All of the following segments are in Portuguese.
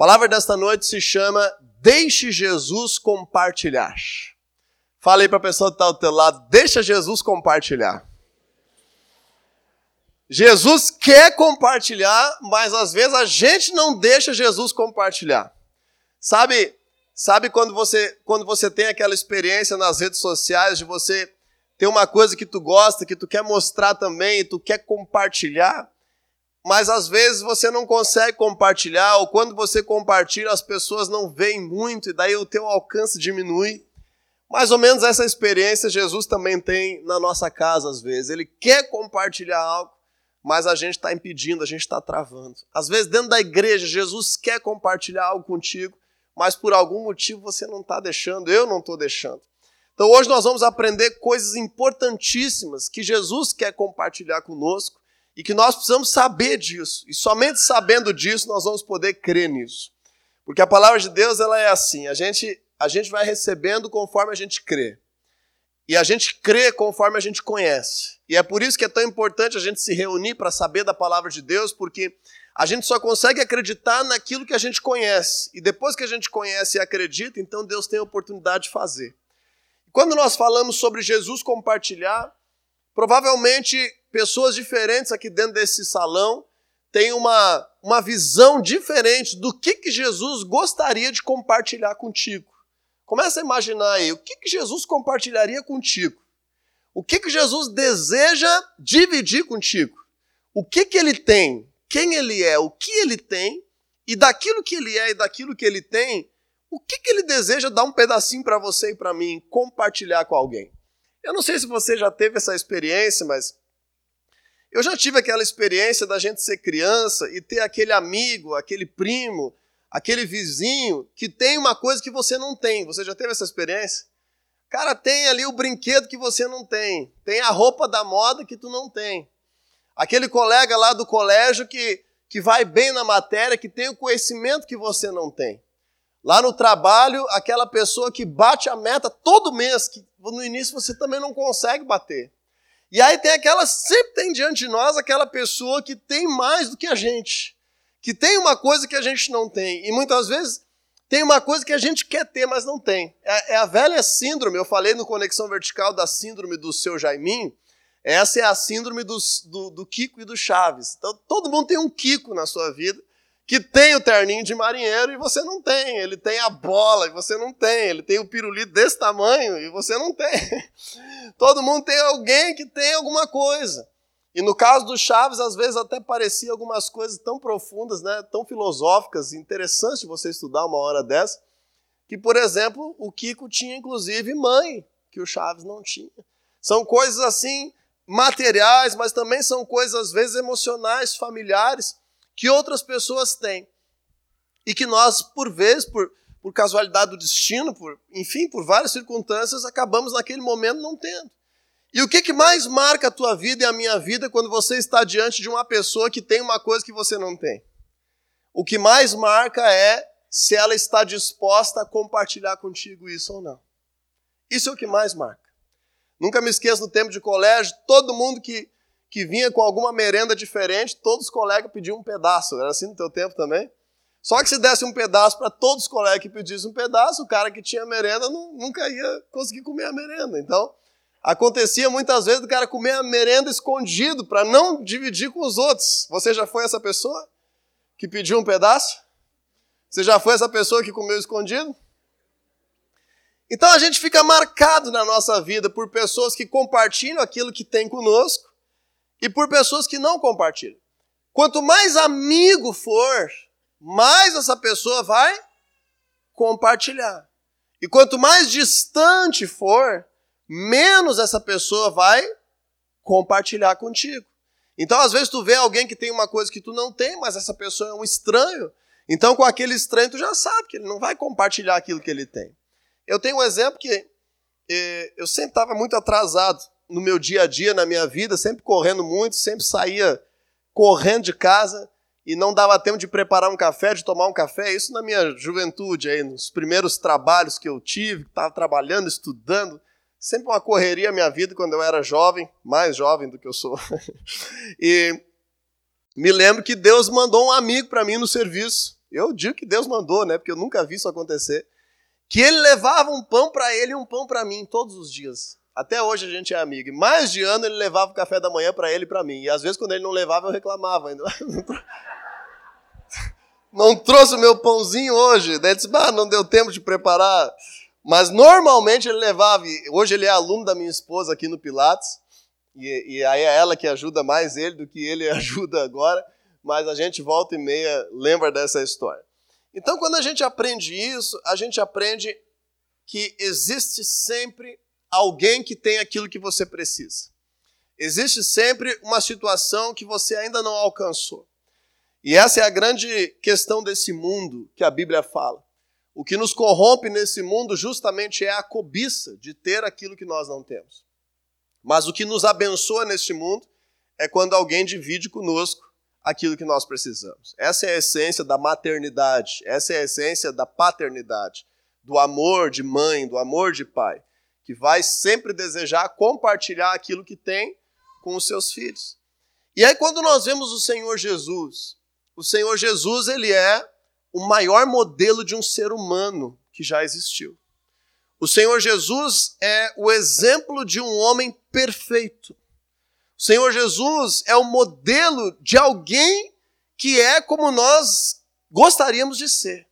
palavra desta noite se chama Deixe Jesus compartilhar. Fala aí para a pessoa que está ao teu lado, deixa Jesus compartilhar. Jesus quer compartilhar, mas às vezes a gente não deixa Jesus compartilhar. Sabe, sabe quando você, quando você tem aquela experiência nas redes sociais de você ter uma coisa que tu gosta, que tu quer mostrar também, e tu quer compartilhar, mas às vezes você não consegue compartilhar, ou quando você compartilha, as pessoas não veem muito, e daí o teu alcance diminui. Mais ou menos essa experiência Jesus também tem na nossa casa, às vezes. Ele quer compartilhar algo, mas a gente está impedindo, a gente está travando. Às vezes, dentro da igreja, Jesus quer compartilhar algo contigo, mas por algum motivo você não está deixando, eu não estou deixando. Então, hoje nós vamos aprender coisas importantíssimas que Jesus quer compartilhar conosco e que nós precisamos saber disso. E somente sabendo disso nós vamos poder crer nisso. Porque a palavra de Deus ela é assim: a gente, a gente vai recebendo conforme a gente crê. E a gente crê conforme a gente conhece. E é por isso que é tão importante a gente se reunir para saber da palavra de Deus, porque a gente só consegue acreditar naquilo que a gente conhece. E depois que a gente conhece e acredita, então Deus tem a oportunidade de fazer. Quando nós falamos sobre Jesus compartilhar, provavelmente pessoas diferentes aqui dentro desse salão têm uma, uma visão diferente do que, que Jesus gostaria de compartilhar contigo. Começa a imaginar aí, o que, que Jesus compartilharia contigo? O que, que Jesus deseja dividir contigo? O que, que ele tem? Quem ele é? O que ele tem? E daquilo que ele é e daquilo que ele tem, o que, que ele deseja dar um pedacinho para você e para mim, compartilhar com alguém? Eu não sei se você já teve essa experiência, mas eu já tive aquela experiência da gente ser criança e ter aquele amigo, aquele primo, aquele vizinho que tem uma coisa que você não tem. Você já teve essa experiência? Cara, tem ali o brinquedo que você não tem, tem a roupa da moda que tu não tem. Aquele colega lá do colégio que, que vai bem na matéria, que tem o conhecimento que você não tem. Lá no trabalho, aquela pessoa que bate a meta todo mês, que no início você também não consegue bater. E aí tem aquela, sempre tem diante de nós aquela pessoa que tem mais do que a gente que tem uma coisa que a gente não tem. E muitas vezes tem uma coisa que a gente quer ter, mas não tem. É, é a velha síndrome, eu falei no Conexão Vertical da síndrome do seu Jaiminho. Essa é a síndrome do, do, do Kiko e do Chaves. Então, todo mundo tem um Kiko na sua vida que tem o terninho de marinheiro e você não tem. Ele tem a bola e você não tem. Ele tem o pirulito desse tamanho e você não tem. Todo mundo tem alguém que tem alguma coisa. E no caso do Chaves, às vezes até parecia algumas coisas tão profundas, né, tão filosóficas, interessantes de você estudar uma hora dessa, que, por exemplo, o Kiko tinha inclusive mãe, que o Chaves não tinha. São coisas assim materiais, mas também são coisas às vezes emocionais, familiares, que outras pessoas têm. E que nós, por vezes, por, por casualidade do destino, por, enfim, por várias circunstâncias, acabamos naquele momento não tendo. E o que, que mais marca a tua vida e a minha vida quando você está diante de uma pessoa que tem uma coisa que você não tem? O que mais marca é se ela está disposta a compartilhar contigo isso ou não. Isso é o que mais marca. Nunca me esqueço no tempo de colégio, todo mundo que, que vinha com alguma merenda diferente, todos os colegas pediam um pedaço. Era assim no teu tempo também? Só que se desse um pedaço para todos os colegas que pedissem um pedaço, o cara que tinha merenda não, nunca ia conseguir comer a merenda. Então, Acontecia muitas vezes do cara comer a merenda escondido para não dividir com os outros. Você já foi essa pessoa que pediu um pedaço? Você já foi essa pessoa que comeu escondido? Então a gente fica marcado na nossa vida por pessoas que compartilham aquilo que tem conosco e por pessoas que não compartilham. Quanto mais amigo for, mais essa pessoa vai compartilhar. E quanto mais distante for, menos essa pessoa vai compartilhar contigo. Então, às vezes, tu vê alguém que tem uma coisa que tu não tem, mas essa pessoa é um estranho. Então, com aquele estranho, tu já sabe que ele não vai compartilhar aquilo que ele tem. Eu tenho um exemplo que eh, eu sempre estava muito atrasado no meu dia a dia, na minha vida, sempre correndo muito, sempre saía correndo de casa e não dava tempo de preparar um café, de tomar um café. Isso na minha juventude, aí, nos primeiros trabalhos que eu tive, estava trabalhando, estudando sempre uma correria a minha vida quando eu era jovem, mais jovem do que eu sou. e me lembro que Deus mandou um amigo para mim no serviço. Eu digo que Deus mandou, né? Porque eu nunca vi isso acontecer. Que ele levava um pão para ele e um pão para mim todos os dias. Até hoje a gente é amigo. E mais de ano ele levava o café da manhã para ele e para mim. E às vezes quando ele não levava eu reclamava ainda. Não trouxe o meu pãozinho hoje. Daí ele disse, não deu tempo de preparar. Mas normalmente ele levava. Hoje ele é aluno da minha esposa aqui no Pilates. E, e aí é ela que ajuda mais ele do que ele ajuda agora. Mas a gente volta e meia lembra dessa história. Então, quando a gente aprende isso, a gente aprende que existe sempre alguém que tem aquilo que você precisa. Existe sempre uma situação que você ainda não alcançou. E essa é a grande questão desse mundo que a Bíblia fala. O que nos corrompe nesse mundo justamente é a cobiça de ter aquilo que nós não temos. Mas o que nos abençoa neste mundo é quando alguém divide conosco aquilo que nós precisamos. Essa é a essência da maternidade, essa é a essência da paternidade, do amor de mãe, do amor de pai, que vai sempre desejar compartilhar aquilo que tem com os seus filhos. E aí quando nós vemos o Senhor Jesus, o Senhor Jesus, ele é o maior modelo de um ser humano que já existiu. O Senhor Jesus é o exemplo de um homem perfeito. O Senhor Jesus é o modelo de alguém que é como nós gostaríamos de ser.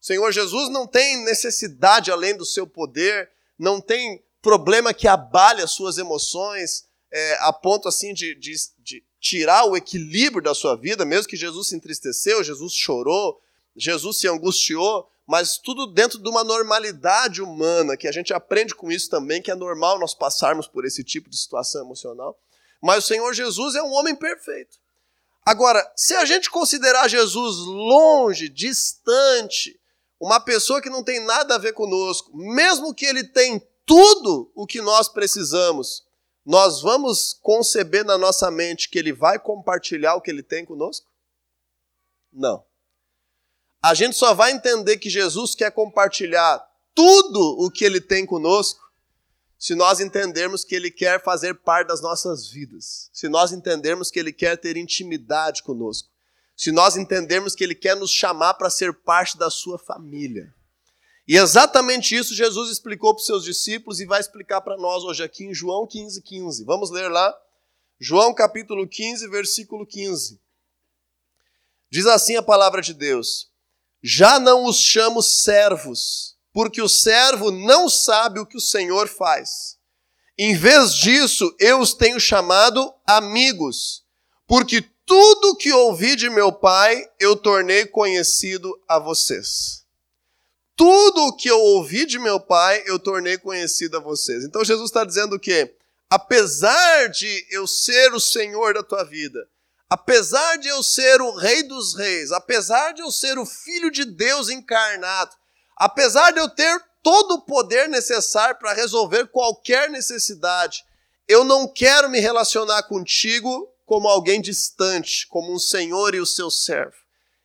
O Senhor Jesus não tem necessidade além do seu poder, não tem problema que abale as suas emoções, é, a ponto assim de, de, de tirar o equilíbrio da sua vida, mesmo que Jesus se entristeceu, Jesus chorou, Jesus se angustiou, mas tudo dentro de uma normalidade humana, que a gente aprende com isso também, que é normal nós passarmos por esse tipo de situação emocional. Mas o Senhor Jesus é um homem perfeito. Agora, se a gente considerar Jesus longe, distante, uma pessoa que não tem nada a ver conosco, mesmo que ele tenha tudo o que nós precisamos, nós vamos conceber na nossa mente que ele vai compartilhar o que ele tem conosco? Não. A gente só vai entender que Jesus quer compartilhar tudo o que ele tem conosco se nós entendermos que ele quer fazer parte das nossas vidas, se nós entendermos que ele quer ter intimidade conosco, se nós entendermos que ele quer nos chamar para ser parte da sua família. E exatamente isso Jesus explicou para os seus discípulos e vai explicar para nós hoje aqui em João 15, 15. Vamos ler lá? João capítulo 15, versículo 15. Diz assim a palavra de Deus: Já não os chamo servos, porque o servo não sabe o que o Senhor faz. Em vez disso, eu os tenho chamado amigos, porque tudo que ouvi de meu Pai eu tornei conhecido a vocês. Tudo o que eu ouvi de meu pai, eu tornei conhecido a vocês. Então Jesus está dizendo o quê? Apesar de eu ser o Senhor da tua vida, apesar de eu ser o Rei dos Reis, apesar de eu ser o Filho de Deus encarnado, apesar de eu ter todo o poder necessário para resolver qualquer necessidade, eu não quero me relacionar contigo como alguém distante, como um senhor e o seu servo.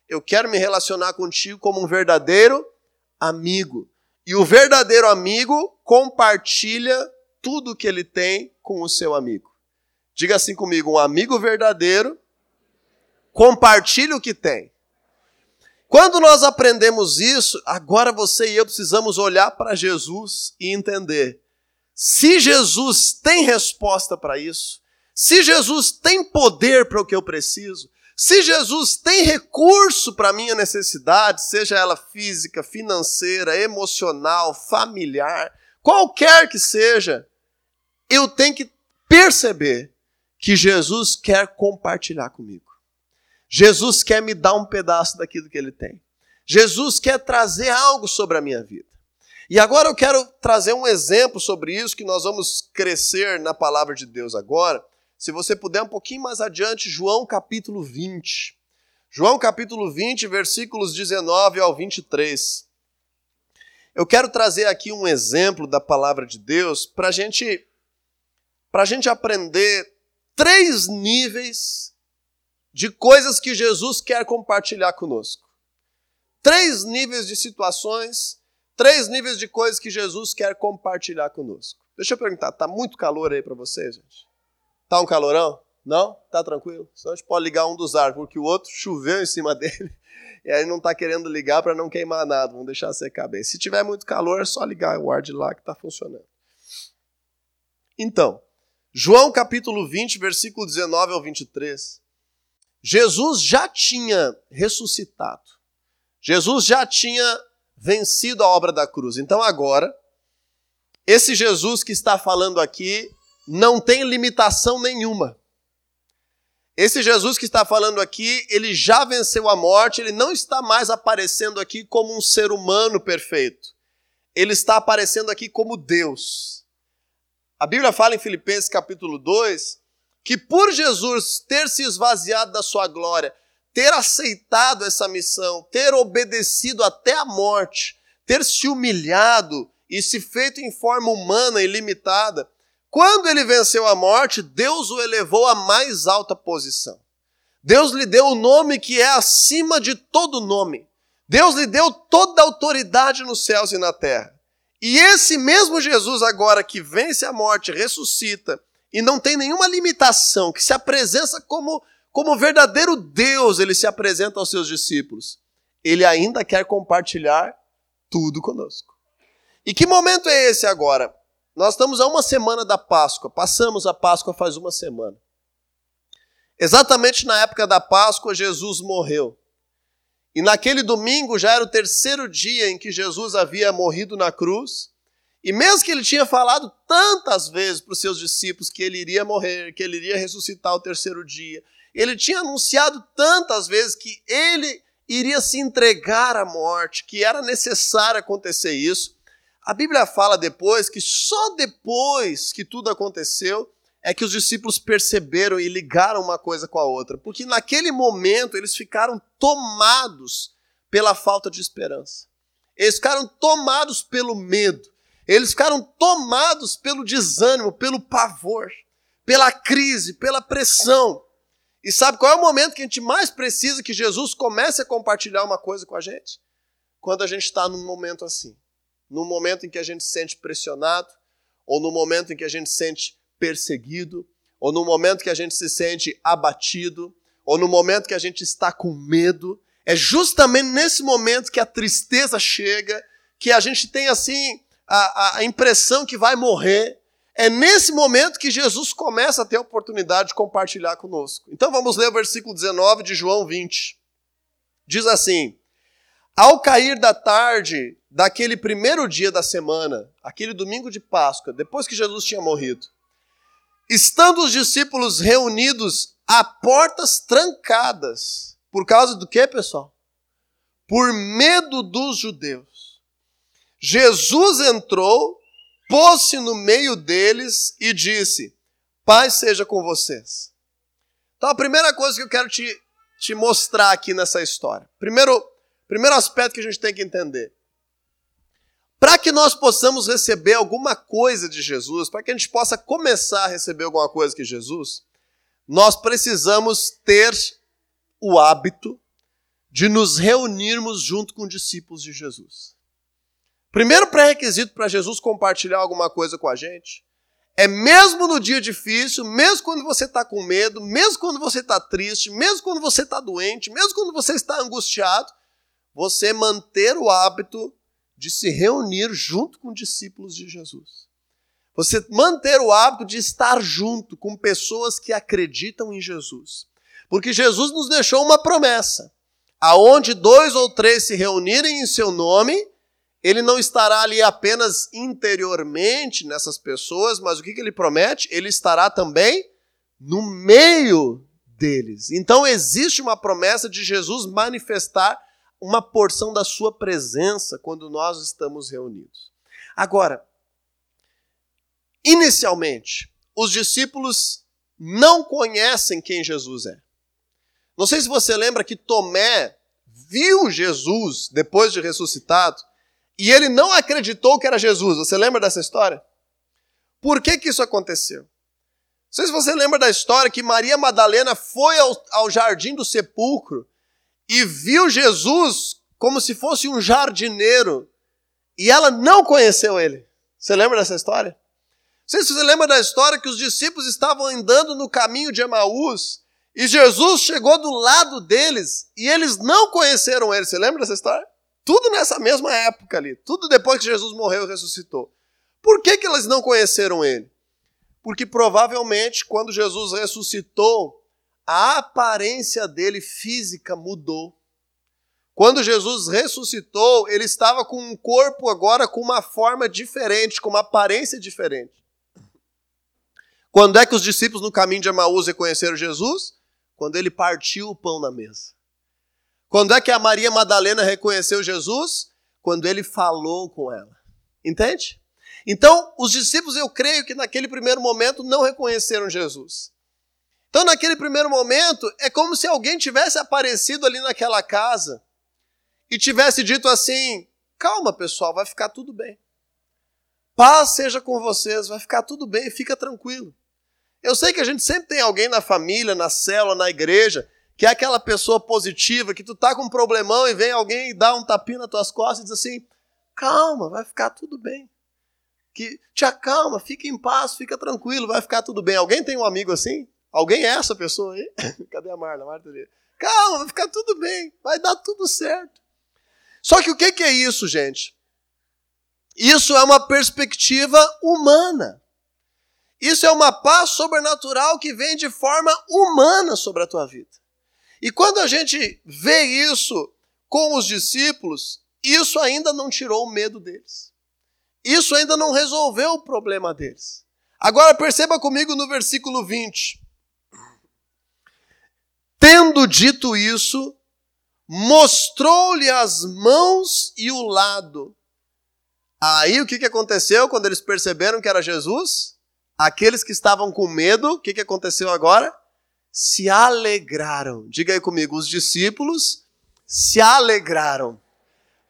Eu quero me relacionar contigo como um verdadeiro amigo. E o verdadeiro amigo compartilha tudo que ele tem com o seu amigo. Diga assim comigo: um amigo verdadeiro compartilha o que tem. Quando nós aprendemos isso, agora você e eu precisamos olhar para Jesus e entender. Se Jesus tem resposta para isso, se Jesus tem poder para o que eu preciso, se Jesus tem recurso para a minha necessidade, seja ela física, financeira, emocional, familiar, qualquer que seja, eu tenho que perceber que Jesus quer compartilhar comigo. Jesus quer me dar um pedaço daquilo que ele tem. Jesus quer trazer algo sobre a minha vida. E agora eu quero trazer um exemplo sobre isso que nós vamos crescer na palavra de Deus agora se você puder um pouquinho mais adiante, João capítulo 20. João capítulo 20, versículos 19 ao 23. Eu quero trazer aqui um exemplo da palavra de Deus para gente, a gente aprender três níveis de coisas que Jesus quer compartilhar conosco. Três níveis de situações, três níveis de coisas que Jesus quer compartilhar conosco. Deixa eu perguntar, tá muito calor aí para vocês, gente? Tá um calorão? Não? Tá tranquilo? Só a gente pode ligar um dos ar, porque o outro choveu em cima dele e aí não está querendo ligar para não queimar nada. Vamos deixar secar bem. Se tiver muito calor, é só ligar o ar de lá que está funcionando. Então, João capítulo 20, versículo 19 ao 23. Jesus já tinha ressuscitado. Jesus já tinha vencido a obra da cruz. Então agora, esse Jesus que está falando aqui não tem limitação nenhuma. Esse Jesus que está falando aqui, ele já venceu a morte, ele não está mais aparecendo aqui como um ser humano perfeito. Ele está aparecendo aqui como Deus. A Bíblia fala em Filipenses capítulo 2 que por Jesus ter se esvaziado da sua glória, ter aceitado essa missão, ter obedecido até a morte, ter se humilhado e se feito em forma humana e limitada, quando ele venceu a morte, Deus o elevou à mais alta posição. Deus lhe deu o nome que é acima de todo nome. Deus lhe deu toda a autoridade nos céus e na terra. E esse mesmo Jesus, agora que vence a morte, ressuscita e não tem nenhuma limitação, que se apresenta como, como verdadeiro Deus, ele se apresenta aos seus discípulos. Ele ainda quer compartilhar tudo conosco. E que momento é esse agora? Nós estamos a uma semana da Páscoa, passamos a Páscoa faz uma semana. Exatamente na época da Páscoa, Jesus morreu. E naquele domingo já era o terceiro dia em que Jesus havia morrido na cruz. E mesmo que ele tinha falado tantas vezes para os seus discípulos que ele iria morrer, que ele iria ressuscitar o terceiro dia, ele tinha anunciado tantas vezes que ele iria se entregar à morte, que era necessário acontecer isso. A Bíblia fala depois que só depois que tudo aconteceu é que os discípulos perceberam e ligaram uma coisa com a outra, porque naquele momento eles ficaram tomados pela falta de esperança. Eles ficaram tomados pelo medo. Eles ficaram tomados pelo desânimo, pelo pavor, pela crise, pela pressão. E sabe qual é o momento que a gente mais precisa que Jesus comece a compartilhar uma coisa com a gente? Quando a gente está num momento assim no momento em que a gente se sente pressionado, ou no momento em que a gente se sente perseguido, ou no momento que a gente se sente abatido, ou no momento que a gente está com medo. É justamente nesse momento que a tristeza chega, que a gente tem assim a, a impressão que vai morrer. É nesse momento que Jesus começa a ter a oportunidade de compartilhar conosco. Então vamos ler o versículo 19 de João 20. Diz assim: Ao cair da tarde, daquele primeiro dia da semana, aquele domingo de Páscoa, depois que Jesus tinha morrido, estando os discípulos reunidos a portas trancadas, por causa do que, pessoal? Por medo dos judeus. Jesus entrou, pôs-se no meio deles e disse: Paz seja com vocês. Então, a primeira coisa que eu quero te, te mostrar aqui nessa história. Primeiro, primeiro aspecto que a gente tem que entender. Para que nós possamos receber alguma coisa de Jesus, para que a gente possa começar a receber alguma coisa de Jesus, nós precisamos ter o hábito de nos reunirmos junto com discípulos de Jesus. Primeiro pré-requisito para Jesus compartilhar alguma coisa com a gente é mesmo no dia difícil, mesmo quando você está com medo, mesmo quando você está triste, mesmo quando você está doente, mesmo quando você está angustiado, você manter o hábito de se reunir junto com discípulos de Jesus. Você manter o hábito de estar junto com pessoas que acreditam em Jesus. Porque Jesus nos deixou uma promessa. Aonde dois ou três se reunirem em seu nome, ele não estará ali apenas interiormente nessas pessoas, mas o que, ele promete? Ele estará também no meio deles. Então existe uma promessa de Jesus manifestar uma porção da sua presença quando nós estamos reunidos. Agora, inicialmente, os discípulos não conhecem quem Jesus é. Não sei se você lembra que Tomé viu Jesus depois de ressuscitado e ele não acreditou que era Jesus. Você lembra dessa história? Por que, que isso aconteceu? Não sei se você lembra da história que Maria Madalena foi ao, ao jardim do sepulcro e viu Jesus como se fosse um jardineiro e ela não conheceu ele. Você lembra dessa história? sei se você lembra da história que os discípulos estavam andando no caminho de Emaús e Jesus chegou do lado deles e eles não conheceram ele. Você lembra dessa história? Tudo nessa mesma época ali, tudo depois que Jesus morreu e ressuscitou. Por que, que eles não conheceram ele? Porque provavelmente quando Jesus ressuscitou, a aparência dele física mudou. Quando Jesus ressuscitou, ele estava com um corpo agora com uma forma diferente, com uma aparência diferente. Quando é que os discípulos no caminho de Emaús reconheceram Jesus? Quando ele partiu o pão na mesa. Quando é que a Maria Madalena reconheceu Jesus? Quando ele falou com ela. Entende? Então, os discípulos, eu creio que naquele primeiro momento não reconheceram Jesus. Então, naquele primeiro momento, é como se alguém tivesse aparecido ali naquela casa e tivesse dito assim: calma, pessoal, vai ficar tudo bem. Paz seja com vocês, vai ficar tudo bem, fica tranquilo. Eu sei que a gente sempre tem alguém na família, na célula, na igreja, que é aquela pessoa positiva, que tu tá com um problemão e vem alguém e dá um tapinha nas tuas costas e diz assim: calma, vai ficar tudo bem. Que te acalma, fica em paz, fica tranquilo, vai ficar tudo bem. Alguém tem um amigo assim? Alguém é essa pessoa aí? Cadê a Marla? Marta ali. Calma, vai ficar tudo bem, vai dar tudo certo. Só que o que é isso, gente? Isso é uma perspectiva humana. Isso é uma paz sobrenatural que vem de forma humana sobre a tua vida. E quando a gente vê isso com os discípulos, isso ainda não tirou o medo deles. Isso ainda não resolveu o problema deles. Agora perceba comigo no versículo 20. Tendo dito isso, mostrou-lhe as mãos e o lado. Aí o que, que aconteceu quando eles perceberam que era Jesus? Aqueles que estavam com medo, o que, que aconteceu agora? Se alegraram. Diga aí comigo, os discípulos se alegraram.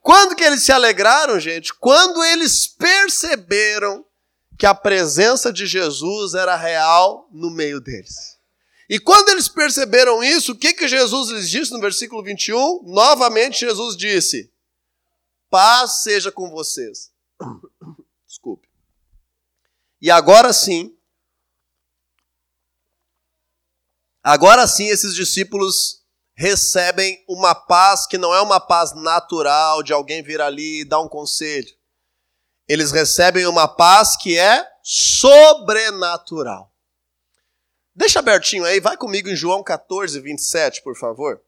Quando que eles se alegraram, gente? Quando eles perceberam que a presença de Jesus era real no meio deles. E quando eles perceberam isso, o que, que Jesus lhes disse no versículo 21? Novamente Jesus disse: Paz seja com vocês. Desculpe. E agora sim, agora sim esses discípulos recebem uma paz que não é uma paz natural de alguém vir ali e dar um conselho. Eles recebem uma paz que é sobrenatural. Deixa abertinho aí, vai comigo em João 14, 27, por favor.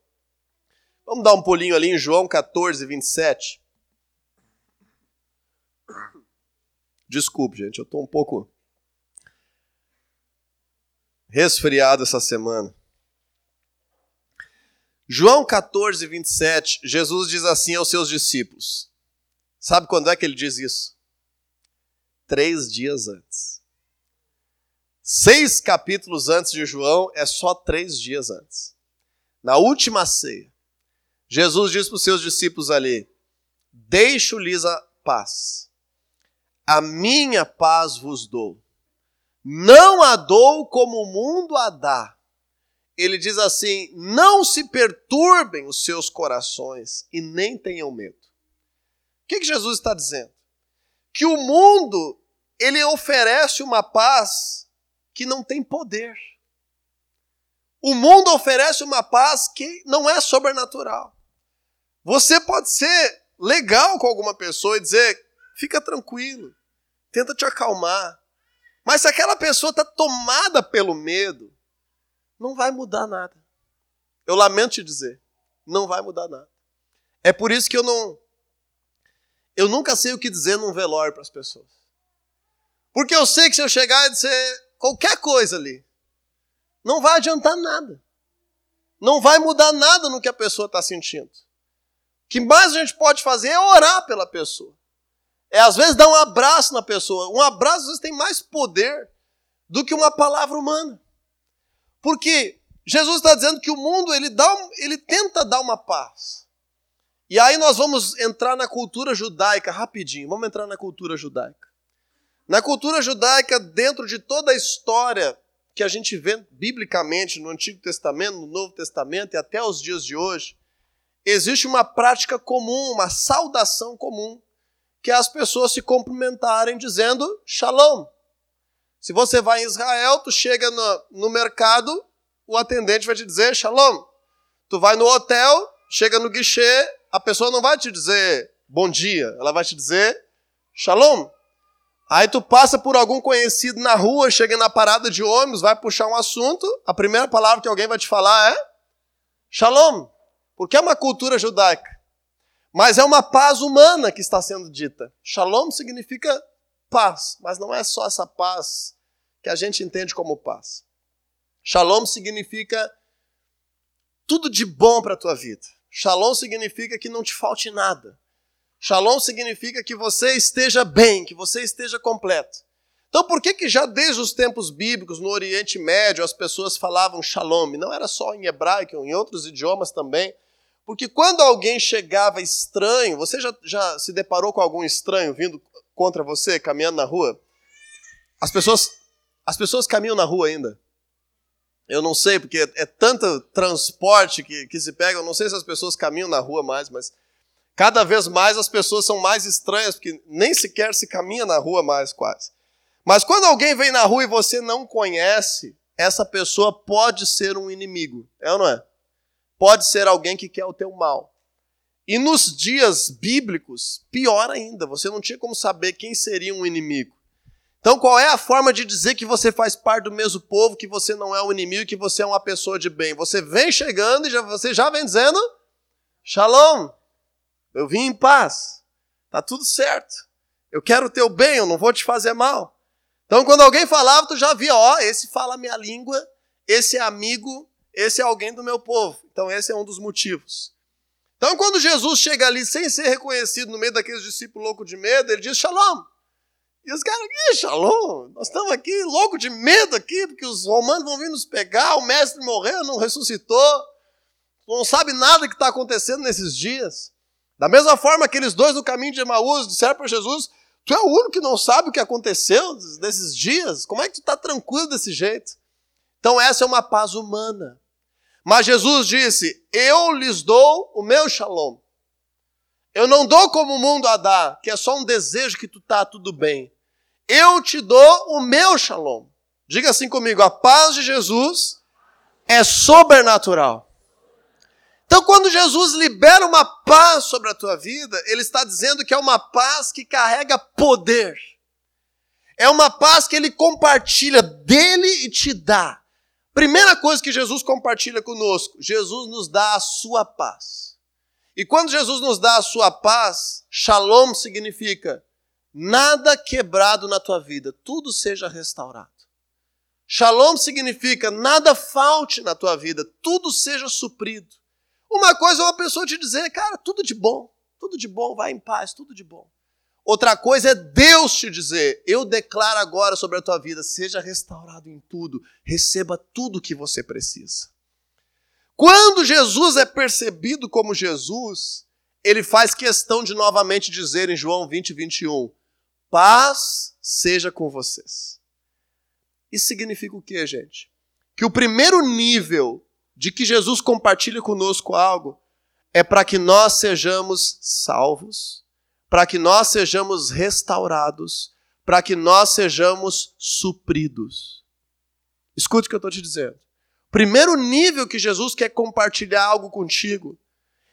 Vamos dar um pulinho ali em João 14, 27. Desculpe, gente, eu estou um pouco resfriado essa semana. João 14, 27, Jesus diz assim aos seus discípulos. Sabe quando é que ele diz isso? Três dias antes. Seis capítulos antes de João é só três dias antes. Na última ceia, Jesus diz para os seus discípulos ali: Deixo-lhes a paz a minha paz vos dou. Não a dou como o mundo a dá. Ele diz assim: não se perturbem os seus corações e nem tenham medo. O que, que Jesus está dizendo? Que o mundo ele oferece uma paz que não tem poder. O mundo oferece uma paz que não é sobrenatural. Você pode ser legal com alguma pessoa e dizer: fica tranquilo, tenta te acalmar. Mas se aquela pessoa está tomada pelo medo, não vai mudar nada. Eu lamento te dizer, não vai mudar nada. É por isso que eu não. Eu nunca sei o que dizer num velório para as pessoas. Porque eu sei que se eu chegar e dizer qualquer coisa ali, não vai adiantar nada. Não vai mudar nada no que a pessoa está sentindo. O que mais a gente pode fazer é orar pela pessoa. É às vezes dar um abraço na pessoa. Um abraço às vezes tem mais poder do que uma palavra humana. Porque Jesus está dizendo que o mundo ele dá, ele tenta dar uma paz. E aí nós vamos entrar na cultura judaica rapidinho. Vamos entrar na cultura judaica. Na cultura judaica, dentro de toda a história que a gente vê biblicamente no Antigo Testamento, no Novo Testamento e até os dias de hoje, existe uma prática comum, uma saudação comum que é as pessoas se cumprimentarem dizendo shalom. Se você vai em Israel, tu chega no, no mercado, o atendente vai te dizer shalom. Tu vai no hotel, chega no guichê, a pessoa não vai te dizer bom dia, ela vai te dizer shalom. Aí tu passa por algum conhecido na rua, chega na parada de ônibus, vai puxar um assunto, a primeira palavra que alguém vai te falar é shalom, porque é uma cultura judaica. Mas é uma paz humana que está sendo dita. Shalom significa paz, mas não é só essa paz que a gente entende como paz. Shalom significa tudo de bom para a tua vida. Shalom significa que não te falte nada. Shalom significa que você esteja bem, que você esteja completo. Então, por que que já desde os tempos bíblicos, no Oriente Médio, as pessoas falavam shalom? Não era só em hebraico, em outros idiomas também. Porque quando alguém chegava estranho, você já, já se deparou com algum estranho vindo contra você, caminhando na rua? As pessoas, as pessoas caminham na rua ainda. Eu não sei, porque é, tanto transporte que, que se pega, eu não sei se as pessoas caminham na rua mais, mas cada vez mais as pessoas são mais estranhas, porque nem sequer se caminha na rua mais, quase. Mas quando alguém vem na rua e você não conhece, essa pessoa pode ser um inimigo, é ou não é? Pode ser alguém que quer o teu mal. E nos dias bíblicos, pior ainda, você não tinha como saber quem seria um inimigo. Então, qual é a forma de dizer que você faz parte do mesmo povo, que você não é um inimigo, que você é uma pessoa de bem? Você vem chegando e já, você já vem dizendo: Shalom, eu vim em paz, tá tudo certo. Eu quero o teu bem, eu não vou te fazer mal. Então, quando alguém falava, tu já via: ó, esse fala a minha língua, esse é amigo, esse é alguém do meu povo. Então, esse é um dos motivos. Então, quando Jesus chega ali sem ser reconhecido no meio daqueles discípulos loucos de medo, ele diz: Shalom. E os caras, ih, Shalom, nós estamos aqui louco de medo aqui, porque os romanos vão vir nos pegar, o mestre morreu, não ressuscitou, não sabe nada que está acontecendo nesses dias. Da mesma forma, aqueles dois no caminho de Emaús disseram para Jesus, tu é o único que não sabe o que aconteceu nesses dias, como é que tu está tranquilo desse jeito? Então essa é uma paz humana. Mas Jesus disse, eu lhes dou o meu shalom. Eu não dou como o mundo a dar, que é só um desejo que tu tá tudo bem. Eu te dou o meu shalom. Diga assim comigo: a paz de Jesus é sobrenatural. Então, quando Jesus libera uma paz sobre a tua vida, ele está dizendo que é uma paz que carrega poder. É uma paz que ele compartilha dele e te dá. Primeira coisa que Jesus compartilha conosco: Jesus nos dá a sua paz. E quando Jesus nos dá a sua paz, shalom significa nada quebrado na tua vida, tudo seja restaurado. Shalom significa nada falte na tua vida, tudo seja suprido. Uma coisa é uma pessoa te dizer, cara, tudo de bom, tudo de bom, vai em paz, tudo de bom. Outra coisa é Deus te dizer, eu declaro agora sobre a tua vida, seja restaurado em tudo, receba tudo o que você precisa. Quando Jesus é percebido como Jesus, ele faz questão de novamente dizer em João 20, 21, paz seja com vocês. Isso significa o que, gente? Que o primeiro nível de que Jesus compartilha conosco algo é para que nós sejamos salvos, para que nós sejamos restaurados, para que nós sejamos supridos. Escute o que eu estou te dizendo. Primeiro nível que Jesus quer compartilhar algo contigo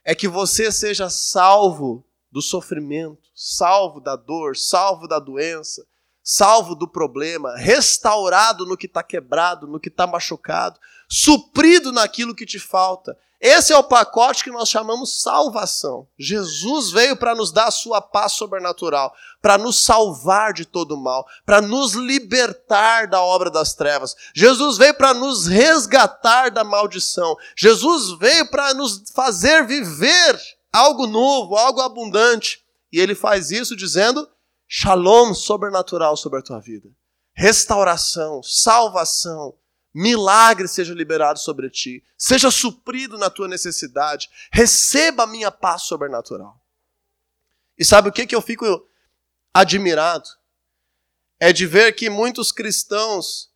é que você seja salvo do sofrimento, salvo da dor, salvo da doença, salvo do problema, restaurado no que está quebrado, no que está machucado, suprido naquilo que te falta. Esse é o pacote que nós chamamos salvação. Jesus veio para nos dar a sua paz sobrenatural, para nos salvar de todo mal, para nos libertar da obra das trevas. Jesus veio para nos resgatar da maldição. Jesus veio para nos fazer viver algo novo, algo abundante. E ele faz isso dizendo: Shalom sobrenatural sobre a tua vida. Restauração, salvação, milagre seja liberado sobre ti, seja suprido na tua necessidade, receba a minha paz sobrenatural. E sabe o que, que eu fico admirado? É de ver que muitos cristãos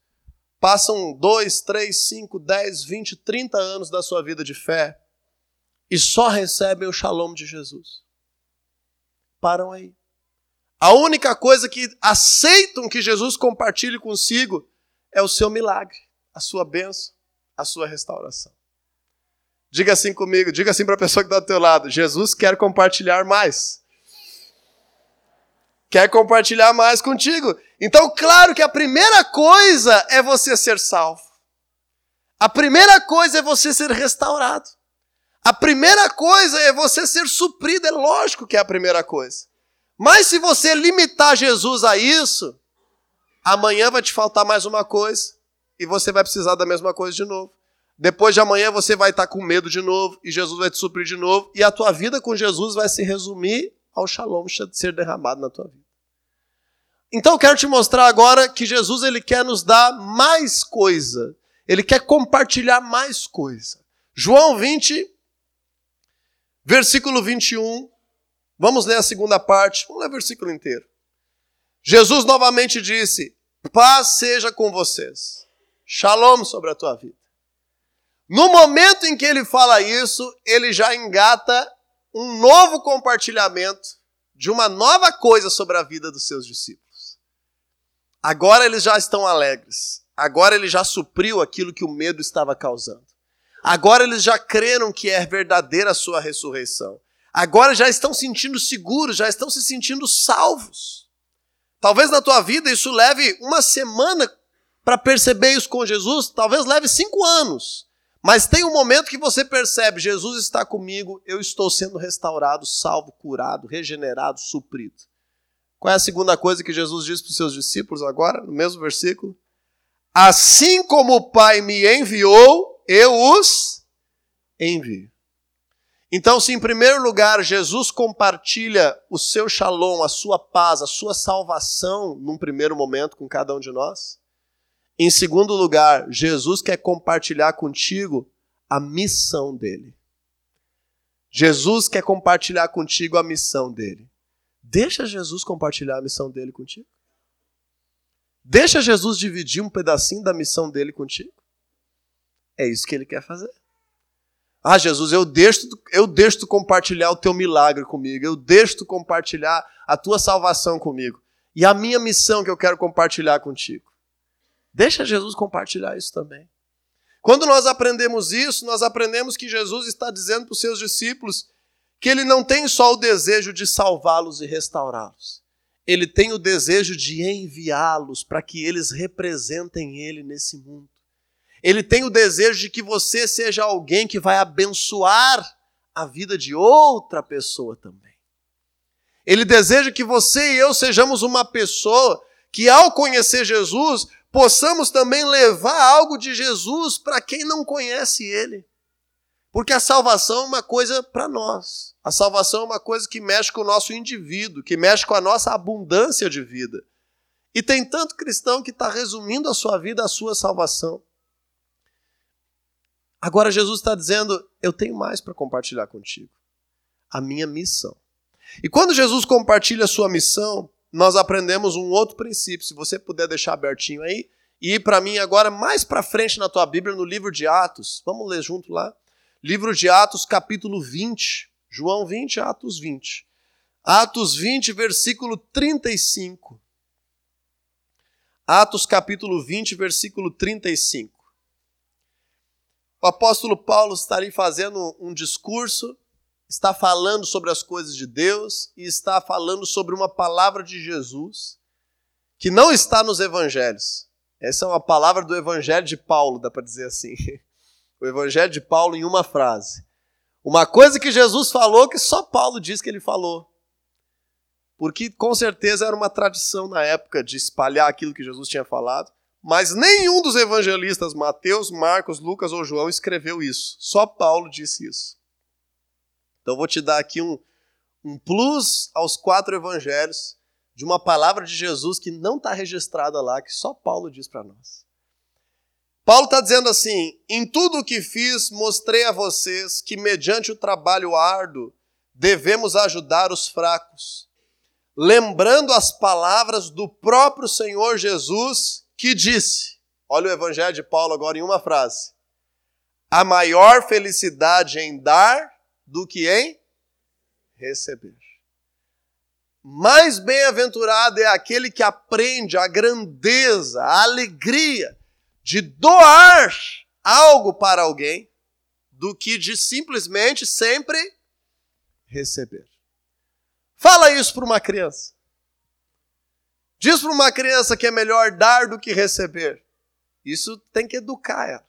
passam dois, três, cinco, dez, vinte, trinta anos da sua vida de fé e só recebem o shalom de Jesus. Param aí. A única coisa que aceitam que Jesus compartilhe consigo é o seu milagre, a sua bênção, a sua restauração. Diga assim comigo, diga assim para a pessoa que está do teu lado: Jesus quer compartilhar mais. Quer compartilhar mais contigo. Então, claro que a primeira coisa é você ser salvo. A primeira coisa é você ser restaurado. A primeira coisa é você ser suprido, é lógico que é a primeira coisa. Mas se você limitar Jesus a isso, amanhã vai te faltar mais uma coisa e você vai precisar da mesma coisa de novo. Depois de amanhã você vai estar com medo de novo e Jesus vai te suprir de novo e a tua vida com Jesus vai se resumir ao shalom ser derramado na tua vida. Então eu quero te mostrar agora que Jesus ele quer nos dar mais coisa ele quer compartilhar mais coisa. João 20, versículo 21. Vamos ler a segunda parte. Vamos ler o versículo inteiro. Jesus novamente disse: Paz seja com vocês. Shalom sobre a tua vida. No momento em que ele fala isso, ele já engata um novo compartilhamento de uma nova coisa sobre a vida dos seus discípulos. Agora eles já estão alegres. Agora ele já supriu aquilo que o medo estava causando. Agora eles já creram que é verdadeira a sua ressurreição. Agora já estão sentindo seguros, já estão se sentindo salvos. Talvez na tua vida isso leve uma semana para perceber isso com Jesus, talvez leve cinco anos. Mas tem um momento que você percebe: Jesus está comigo, eu estou sendo restaurado, salvo, curado, regenerado, suprido. Qual é a segunda coisa que Jesus diz para os seus discípulos agora, no mesmo versículo? Assim como o Pai me enviou, eu os envio. Então, se em primeiro lugar Jesus compartilha o seu shalom, a sua paz, a sua salvação num primeiro momento com cada um de nós, em segundo lugar, Jesus quer compartilhar contigo a missão dele. Jesus quer compartilhar contigo a missão dele. Deixa Jesus compartilhar a missão dele contigo. Deixa Jesus dividir um pedacinho da missão dele contigo. É isso que ele quer fazer. Ah, Jesus, eu deixo, eu deixo tu compartilhar o teu milagre comigo, eu deixo tu compartilhar a tua salvação comigo. E a minha missão que eu quero compartilhar contigo. Deixa Jesus compartilhar isso também. Quando nós aprendemos isso, nós aprendemos que Jesus está dizendo para os seus discípulos que ele não tem só o desejo de salvá-los e restaurá-los ele tem o desejo de enviá-los para que eles representem ele nesse mundo. Ele tem o desejo de que você seja alguém que vai abençoar a vida de outra pessoa também. Ele deseja que você e eu sejamos uma pessoa que, ao conhecer Jesus, possamos também levar algo de Jesus para quem não conhece ele. Porque a salvação é uma coisa para nós. A salvação é uma coisa que mexe com o nosso indivíduo, que mexe com a nossa abundância de vida. E tem tanto cristão que está resumindo a sua vida à sua salvação. Agora Jesus está dizendo: eu tenho mais para compartilhar contigo. A minha missão. E quando Jesus compartilha a sua missão, nós aprendemos um outro princípio. Se você puder deixar abertinho aí, e ir para mim agora mais para frente na tua Bíblia, no livro de Atos. Vamos ler junto lá. Livro de Atos, capítulo 20. João 20, Atos 20. Atos 20, versículo 35. Atos capítulo 20, versículo 35. O apóstolo Paulo está ali fazendo um discurso, está falando sobre as coisas de Deus e está falando sobre uma palavra de Jesus que não está nos evangelhos. Essa é uma palavra do evangelho de Paulo, dá para dizer assim. o Evangelho de Paulo em uma frase. Uma coisa que Jesus falou que só Paulo diz que ele falou. Porque com certeza era uma tradição na época de espalhar aquilo que Jesus tinha falado, mas nenhum dos evangelistas, Mateus, Marcos, Lucas ou João, escreveu isso. Só Paulo disse isso. Então vou te dar aqui um, um plus aos quatro evangelhos de uma palavra de Jesus que não está registrada lá, que só Paulo diz para nós. Paulo está dizendo assim: em tudo o que fiz, mostrei a vocês que, mediante o trabalho árduo, devemos ajudar os fracos, lembrando as palavras do próprio Senhor Jesus, que disse: olha o Evangelho de Paulo agora em uma frase. A maior felicidade em dar do que em receber. mais bem-aventurado é aquele que aprende a grandeza, a alegria de doar algo para alguém, do que de simplesmente sempre receber. Fala isso para uma criança. Diz para uma criança que é melhor dar do que receber. Isso tem que educar ela.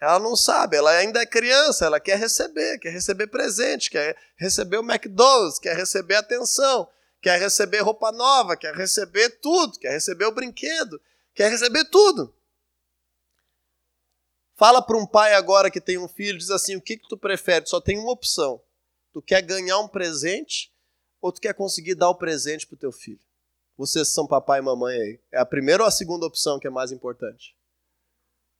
Ela não sabe, ela ainda é criança, ela quer receber, quer receber presente, quer receber o McDonald's, quer receber atenção, quer receber roupa nova, quer receber tudo, quer receber o brinquedo, quer receber tudo. Fala para um pai agora que tem um filho, diz assim: o que, que tu prefere? Só tem uma opção. Tu quer ganhar um presente ou tu quer conseguir dar o presente para o teu filho? Vocês são papai e mamãe aí. É a primeira ou a segunda opção que é mais importante?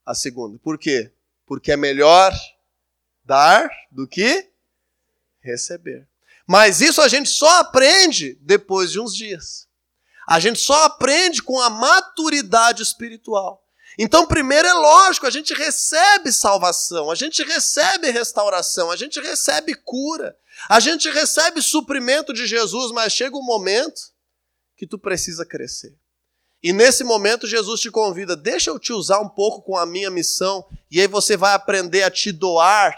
A segunda. Por quê? porque é melhor dar do que receber. Mas isso a gente só aprende depois de uns dias. A gente só aprende com a maturidade espiritual. Então, primeiro é lógico, a gente recebe salvação, a gente recebe restauração, a gente recebe cura, a gente recebe suprimento de Jesus, mas chega um momento que tu precisa crescer. E nesse momento Jesus te convida, deixa eu te usar um pouco com a minha missão, e aí você vai aprender a te doar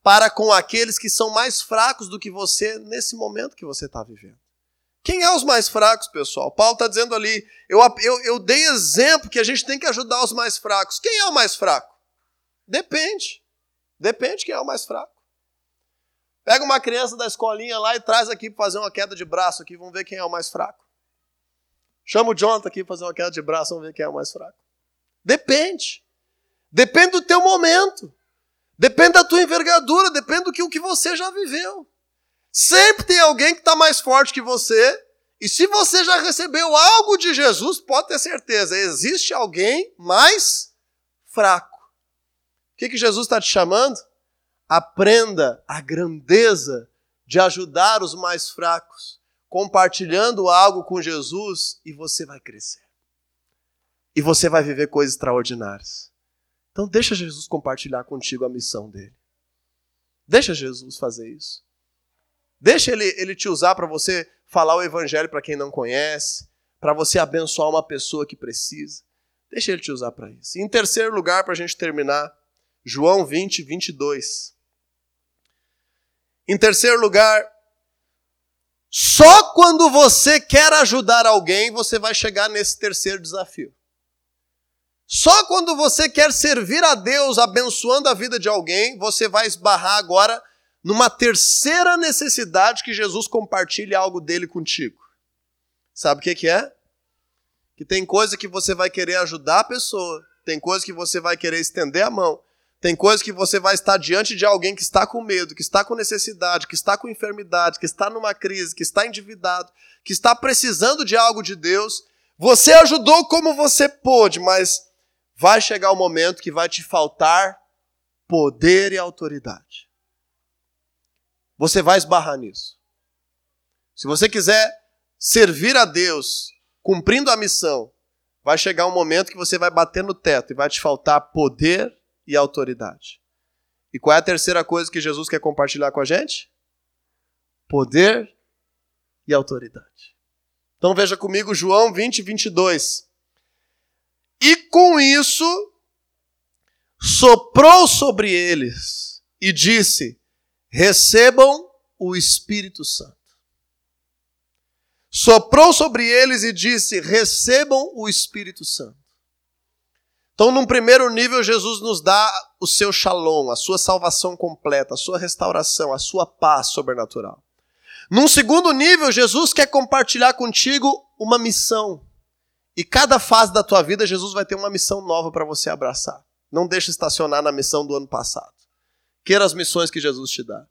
para com aqueles que são mais fracos do que você nesse momento que você está vivendo. Quem é os mais fracos, pessoal? Paulo está dizendo ali, eu, eu, eu dei exemplo que a gente tem que ajudar os mais fracos. Quem é o mais fraco? Depende. Depende quem é o mais fraco. Pega uma criança da escolinha lá e traz aqui para fazer uma queda de braço aqui, vamos ver quem é o mais fraco. Chama o Jonathan aqui para fazer uma queda de braço, vamos ver quem é o mais fraco. Depende. Depende do teu momento. Depende da tua envergadura, depende do que, o que você já viveu. Sempre tem alguém que está mais forte que você. E se você já recebeu algo de Jesus, pode ter certeza, existe alguém mais fraco. O que, que Jesus está te chamando? Aprenda a grandeza de ajudar os mais fracos compartilhando algo com Jesus e você vai crescer. E você vai viver coisas extraordinárias. Então deixa Jesus compartilhar contigo a missão dele. Deixa Jesus fazer isso. Deixa ele, ele te usar para você falar o evangelho para quem não conhece, para você abençoar uma pessoa que precisa. Deixa ele te usar para isso. E em terceiro lugar, para a gente terminar, João 20, 22. Em terceiro lugar, só quando você quer ajudar alguém, você vai chegar nesse terceiro desafio. Só quando você quer servir a Deus abençoando a vida de alguém, você vai esbarrar agora numa terceira necessidade que Jesus compartilha algo dele contigo. Sabe o que, que é? Que tem coisa que você vai querer ajudar a pessoa, tem coisa que você vai querer estender a mão, tem coisas que você vai estar diante de alguém que está com medo, que está com necessidade, que está com enfermidade, que está numa crise, que está endividado, que está precisando de algo de Deus. Você ajudou como você pôde, mas vai chegar o um momento que vai te faltar poder e autoridade. Você vai esbarrar nisso. Se você quiser servir a Deus cumprindo a missão, vai chegar um momento que você vai bater no teto e vai te faltar poder e autoridade. E qual é a terceira coisa que Jesus quer compartilhar com a gente? Poder e autoridade. Então veja comigo João 20, 22. E com isso soprou sobre eles e disse: Recebam o Espírito Santo. Soprou sobre eles e disse: Recebam o Espírito Santo. Então, num primeiro nível, Jesus nos dá o seu shalom, a sua salvação completa, a sua restauração, a sua paz sobrenatural. Num segundo nível, Jesus quer compartilhar contigo uma missão. E cada fase da tua vida, Jesus vai ter uma missão nova para você abraçar. Não deixe estacionar na missão do ano passado. Queira as missões que Jesus te dá.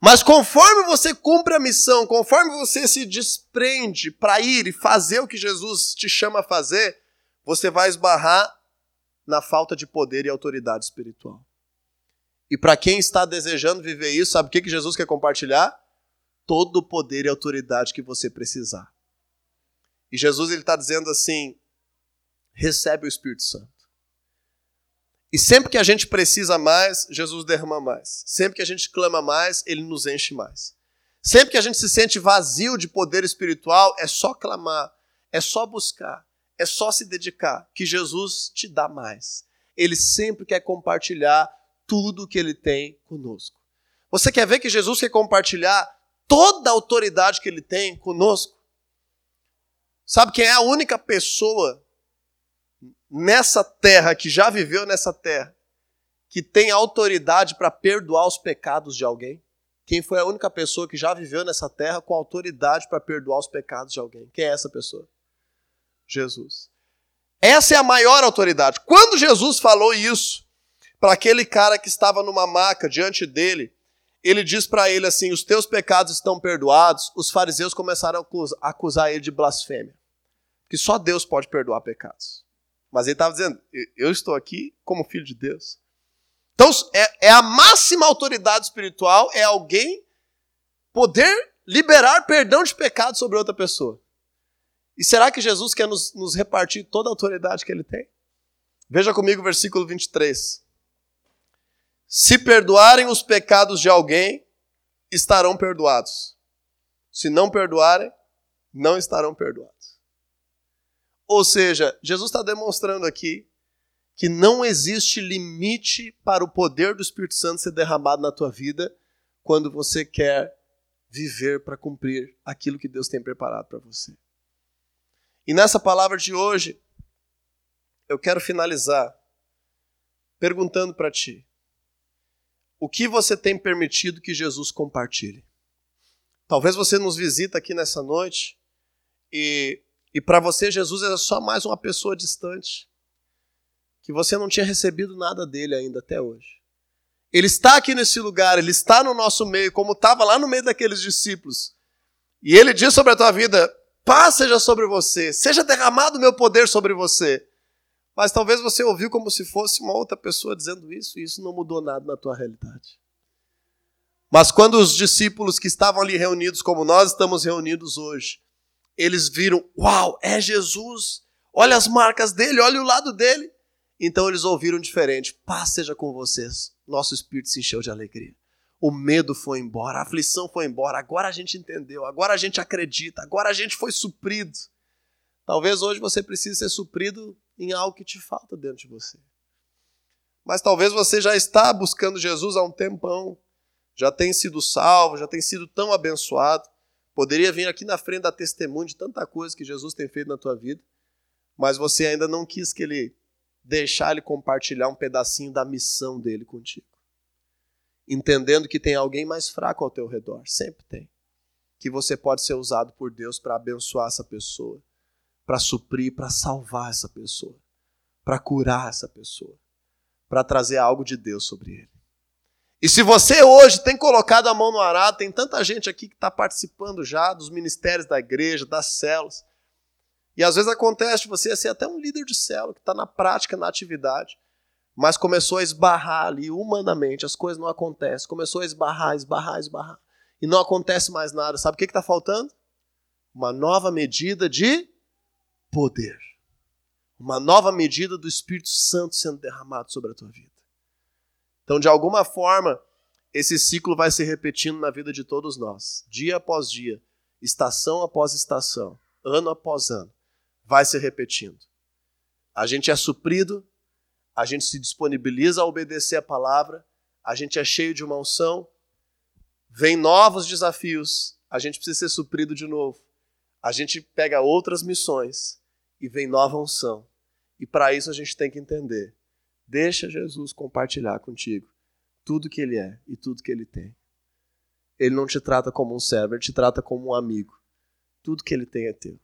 Mas conforme você cumpre a missão, conforme você se desprende para ir e fazer o que Jesus te chama a fazer, você vai esbarrar na falta de poder e autoridade espiritual. E para quem está desejando viver isso, sabe o que, Jesus quer compartilhar? Todo o poder e autoridade que você precisar. E Jesus está dizendo assim: recebe o Espírito Santo. E sempre que a gente precisa mais, Jesus derrama mais. Sempre que a gente clama mais, ele nos enche mais. Sempre que a gente se sente vazio de poder espiritual, é só clamar, é só buscar, é só se dedicar, que Jesus te dá mais. Ele sempre quer compartilhar tudo que ele tem conosco. Você quer ver que Jesus quer compartilhar toda a autoridade que ele tem conosco? Sabe quem é a única pessoa nessa terra, que já viveu nessa terra, que tem autoridade para perdoar os pecados de alguém? Quem foi a única pessoa que já viveu nessa terra com autoridade para perdoar os pecados de alguém? Quem é essa pessoa? Jesus. Essa é a maior autoridade. Quando Jesus falou isso para aquele cara que estava numa maca diante dele, ele diz para ele assim: Os teus pecados estão perdoados. Os fariseus começaram a acusar ele de blasfêmia. Que só Deus pode perdoar pecados. Mas ele estava dizendo: Eu estou aqui como filho de Deus. Então, é, é a máxima autoridade espiritual, é alguém poder liberar perdão de pecado sobre outra pessoa. E será que Jesus quer nos, nos repartir toda a autoridade que ele tem? Veja comigo o versículo 23. Se perdoarem os pecados de alguém, estarão perdoados. Se não perdoarem, não estarão perdoados. Ou seja, Jesus está demonstrando aqui que não existe limite para o poder do Espírito Santo ser derramado na tua vida quando você quer viver para cumprir aquilo que Deus tem preparado para você. E nessa palavra de hoje, eu quero finalizar perguntando para ti: o que você tem permitido que Jesus compartilhe? Talvez você nos visita aqui nessa noite e, e para você Jesus é só mais uma pessoa distante que você não tinha recebido nada dele ainda até hoje. Ele está aqui nesse lugar, ele está no nosso meio, como estava lá no meio daqueles discípulos. E ele diz sobre a tua vida: paz seja sobre você, seja derramado o meu poder sobre você. Mas talvez você ouviu como se fosse uma outra pessoa dizendo isso, e isso não mudou nada na tua realidade. Mas quando os discípulos que estavam ali reunidos, como nós estamos reunidos hoje, eles viram: Uau, é Jesus! Olha as marcas dele, olha o lado dele. Então eles ouviram diferente: Paz seja com vocês. Nosso espírito se encheu de alegria. O medo foi embora, a aflição foi embora. Agora a gente entendeu, agora a gente acredita, agora a gente foi suprido. Talvez hoje você precise ser suprido em algo que te falta dentro de você. Mas talvez você já está buscando Jesus há um tempão, já tem sido salvo, já tem sido tão abençoado. Poderia vir aqui na frente dar testemunho de tanta coisa que Jesus tem feito na tua vida, mas você ainda não quis que ele deixar ele compartilhar um pedacinho da missão dele contigo. Entendendo que tem alguém mais fraco ao teu redor, sempre tem. Que você pode ser usado por Deus para abençoar essa pessoa, para suprir, para salvar essa pessoa, para curar essa pessoa, para trazer algo de Deus sobre ele. E se você hoje tem colocado a mão no arado, tem tanta gente aqui que está participando já dos ministérios da igreja, das células, e às vezes acontece você ser até um líder de célula, que está na prática, na atividade, mas começou a esbarrar ali humanamente, as coisas não acontecem. Começou a esbarrar, esbarrar, esbarrar. E não acontece mais nada. Sabe o que está faltando? Uma nova medida de poder. Uma nova medida do Espírito Santo sendo derramado sobre a tua vida. Então, de alguma forma, esse ciclo vai se repetindo na vida de todos nós, dia após dia, estação após estação, ano após ano vai se repetindo. A gente é suprido, a gente se disponibiliza a obedecer a palavra, a gente é cheio de uma unção, vem novos desafios, a gente precisa ser suprido de novo. A gente pega outras missões e vem nova unção. E para isso a gente tem que entender. Deixa Jesus compartilhar contigo tudo que ele é e tudo que ele tem. Ele não te trata como um servo, ele te trata como um amigo. Tudo que ele tem é teu.